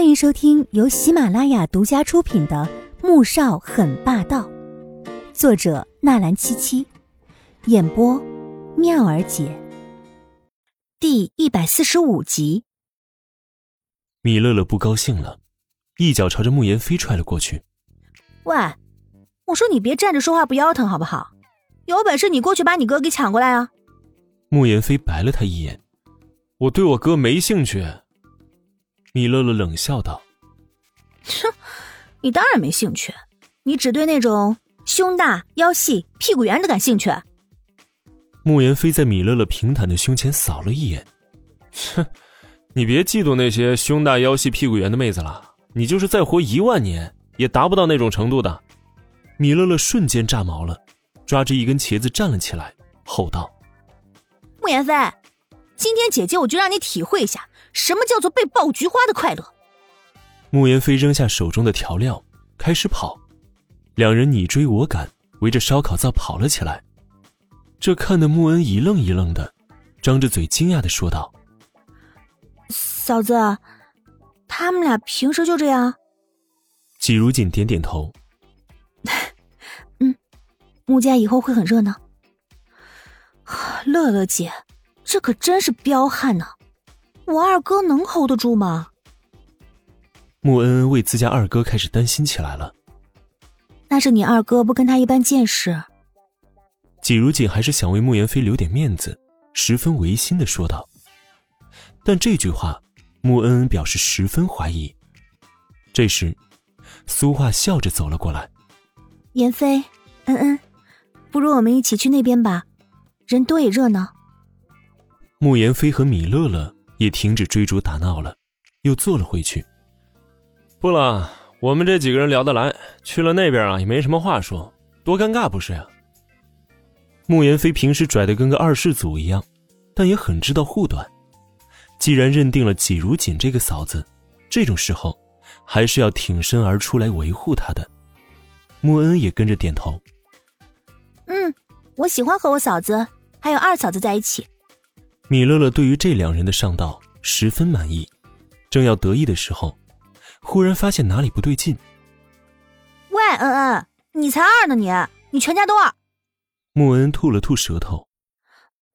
欢迎收听由喜马拉雅独家出品的《穆少很霸道》，作者纳兰七七，演播妙儿姐。第一百四十五集。米乐乐不高兴了，一脚朝着慕言飞踹了过去。喂，我说你别站着说话不腰疼好不好？有本事你过去把你哥给抢过来啊！慕言飞白了他一眼：“我对我哥没兴趣。”米乐乐冷笑道：“哼，你当然没兴趣，你只对那种胸大、腰细、屁股圆的感兴趣。”慕言飞在米乐乐平坦的胸前扫了一眼：“哼，你别嫉妒那些胸大、腰细、屁股圆的妹子了，你就是再活一万年也达不到那种程度的。”米乐乐瞬间炸毛了，抓着一根茄子站了起来，吼道：“慕言飞，今天姐姐我就让你体会一下。”什么叫做被爆菊花的快乐？慕言飞扔下手中的调料，开始跑。两人你追我赶，围着烧烤灶跑了起来。这看得穆恩一愣一愣的，张着嘴惊讶的说道：“嫂子，他们俩平时就这样？”季如锦点点头：“ 嗯，穆家以后会很热闹。乐乐姐，这可真是彪悍呢。”我二哥能 hold 得住吗？穆恩恩为自家二哥开始担心起来了。那是你二哥不跟他一般见识。季如锦还是想为穆言飞留点面子，十分违心的说道。但这句话，穆恩恩表示十分怀疑。这时，苏画笑着走了过来。言飞，恩恩，不如我们一起去那边吧，人多也热闹。穆言飞和米乐乐。也停止追逐打闹了，又坐了回去。不了，我们这几个人聊得来，去了那边啊也没什么话说，多尴尬不是呀？慕言飞平时拽的跟个二世祖一样，但也很知道护短。既然认定了季如锦这个嫂子，这种时候还是要挺身而出来维护她的。穆恩也跟着点头。嗯，我喜欢和我嫂子还有二嫂子在一起。米乐乐对于这两人的上道十分满意，正要得意的时候，忽然发现哪里不对劲。喂，恩恩，你才二呢，你你全家都二。穆恩吐了吐舌头。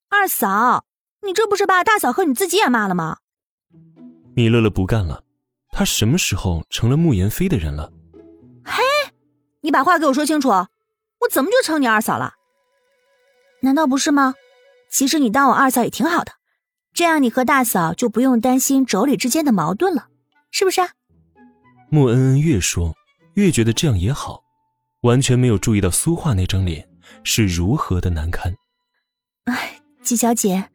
二嫂，你这不是把大嫂和你自己也骂了吗？米乐乐不干了，他什么时候成了穆言飞的人了？嘿，你把话给我说清楚，我怎么就成你二嫂了？难道不是吗？其实你当我二嫂也挺好的，这样你和大嫂就不用担心妯娌之间的矛盾了，是不是？穆恩恩越说越觉得这样也好，完全没有注意到苏画那张脸是如何的难堪。哎，季小姐，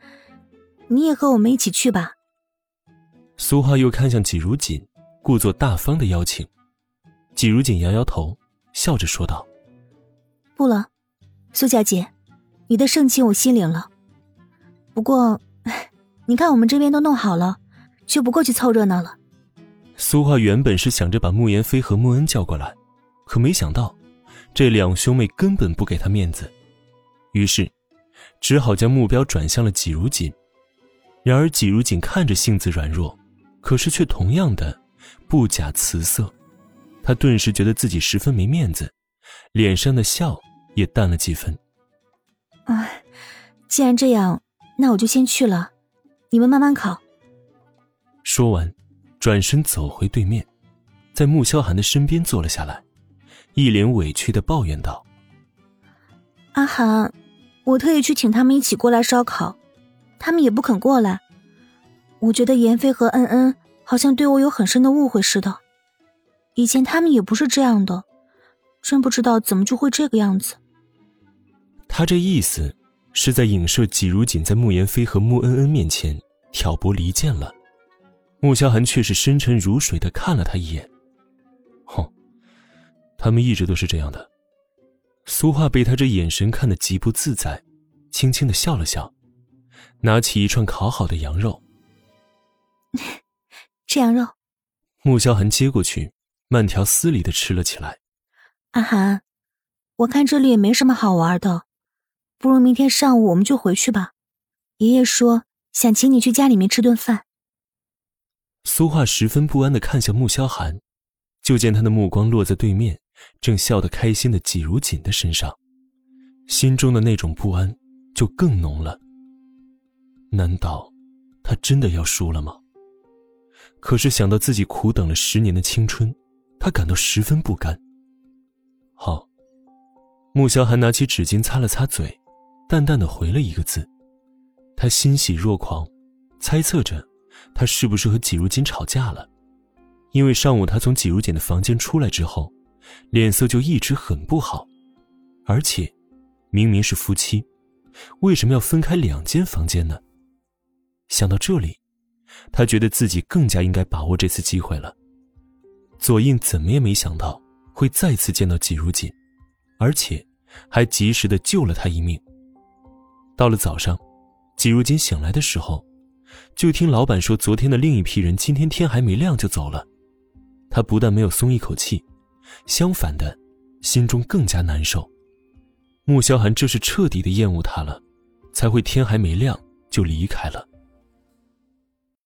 你也和我们一起去吧。苏画又看向季如锦，故作大方的邀请。季如锦摇摇头，笑着说道：“不了，苏小姐，你的盛情我心领了。”不过，你看我们这边都弄好了，就不过去凑热闹了。苏画原本是想着把慕言飞和穆恩叫过来，可没想到这两兄妹根本不给他面子，于是只好将目标转向了季如锦。然而季如锦看着性子软弱，可是却同样的不假辞色，他顿时觉得自己十分没面子，脸上的笑也淡了几分。哎，既然这样。那我就先去了，你们慢慢烤。说完，转身走回对面，在穆萧寒的身边坐了下来，一脸委屈的抱怨道：“阿寒，我特意去请他们一起过来烧烤，他们也不肯过来。我觉得妍飞和恩恩好像对我有很深的误会似的，以前他们也不是这样的，真不知道怎么就会这个样子。”他这意思。是在影射季如锦在穆言飞和穆恩恩面前挑拨离间了，穆萧寒却是深沉如水的看了他一眼。哼，他们一直都是这样的。苏画被他这眼神看得极不自在，轻轻的笑了笑，拿起一串烤好的羊肉。吃羊肉。穆萧寒接过去，慢条斯理的吃了起来。阿寒，我看这里也没什么好玩的。不如明天上午我们就回去吧。爷爷说想请你去家里面吃顿饭。苏画十分不安的看向穆萧寒，就见他的目光落在对面正笑得开心的季如锦的身上，心中的那种不安就更浓了。难道他真的要输了吗？可是想到自己苦等了十年的青春，他感到十分不甘。好，穆萧寒拿起纸巾擦了擦嘴，淡淡的回了一个字。他欣喜若狂，猜测着，他是不是和季如锦吵架了？因为上午他从季如锦的房间出来之后，脸色就一直很不好，而且，明明是夫妻，为什么要分开两间房间呢？想到这里。他觉得自己更加应该把握这次机会了。左印怎么也没想到会再次见到季如锦，而且还及时的救了他一命。到了早上，季如锦醒来的时候，就听老板说昨天的另一批人今天天还没亮就走了。他不但没有松一口气，相反的，心中更加难受。穆萧寒这是彻底的厌恶他了，才会天还没亮就离开了。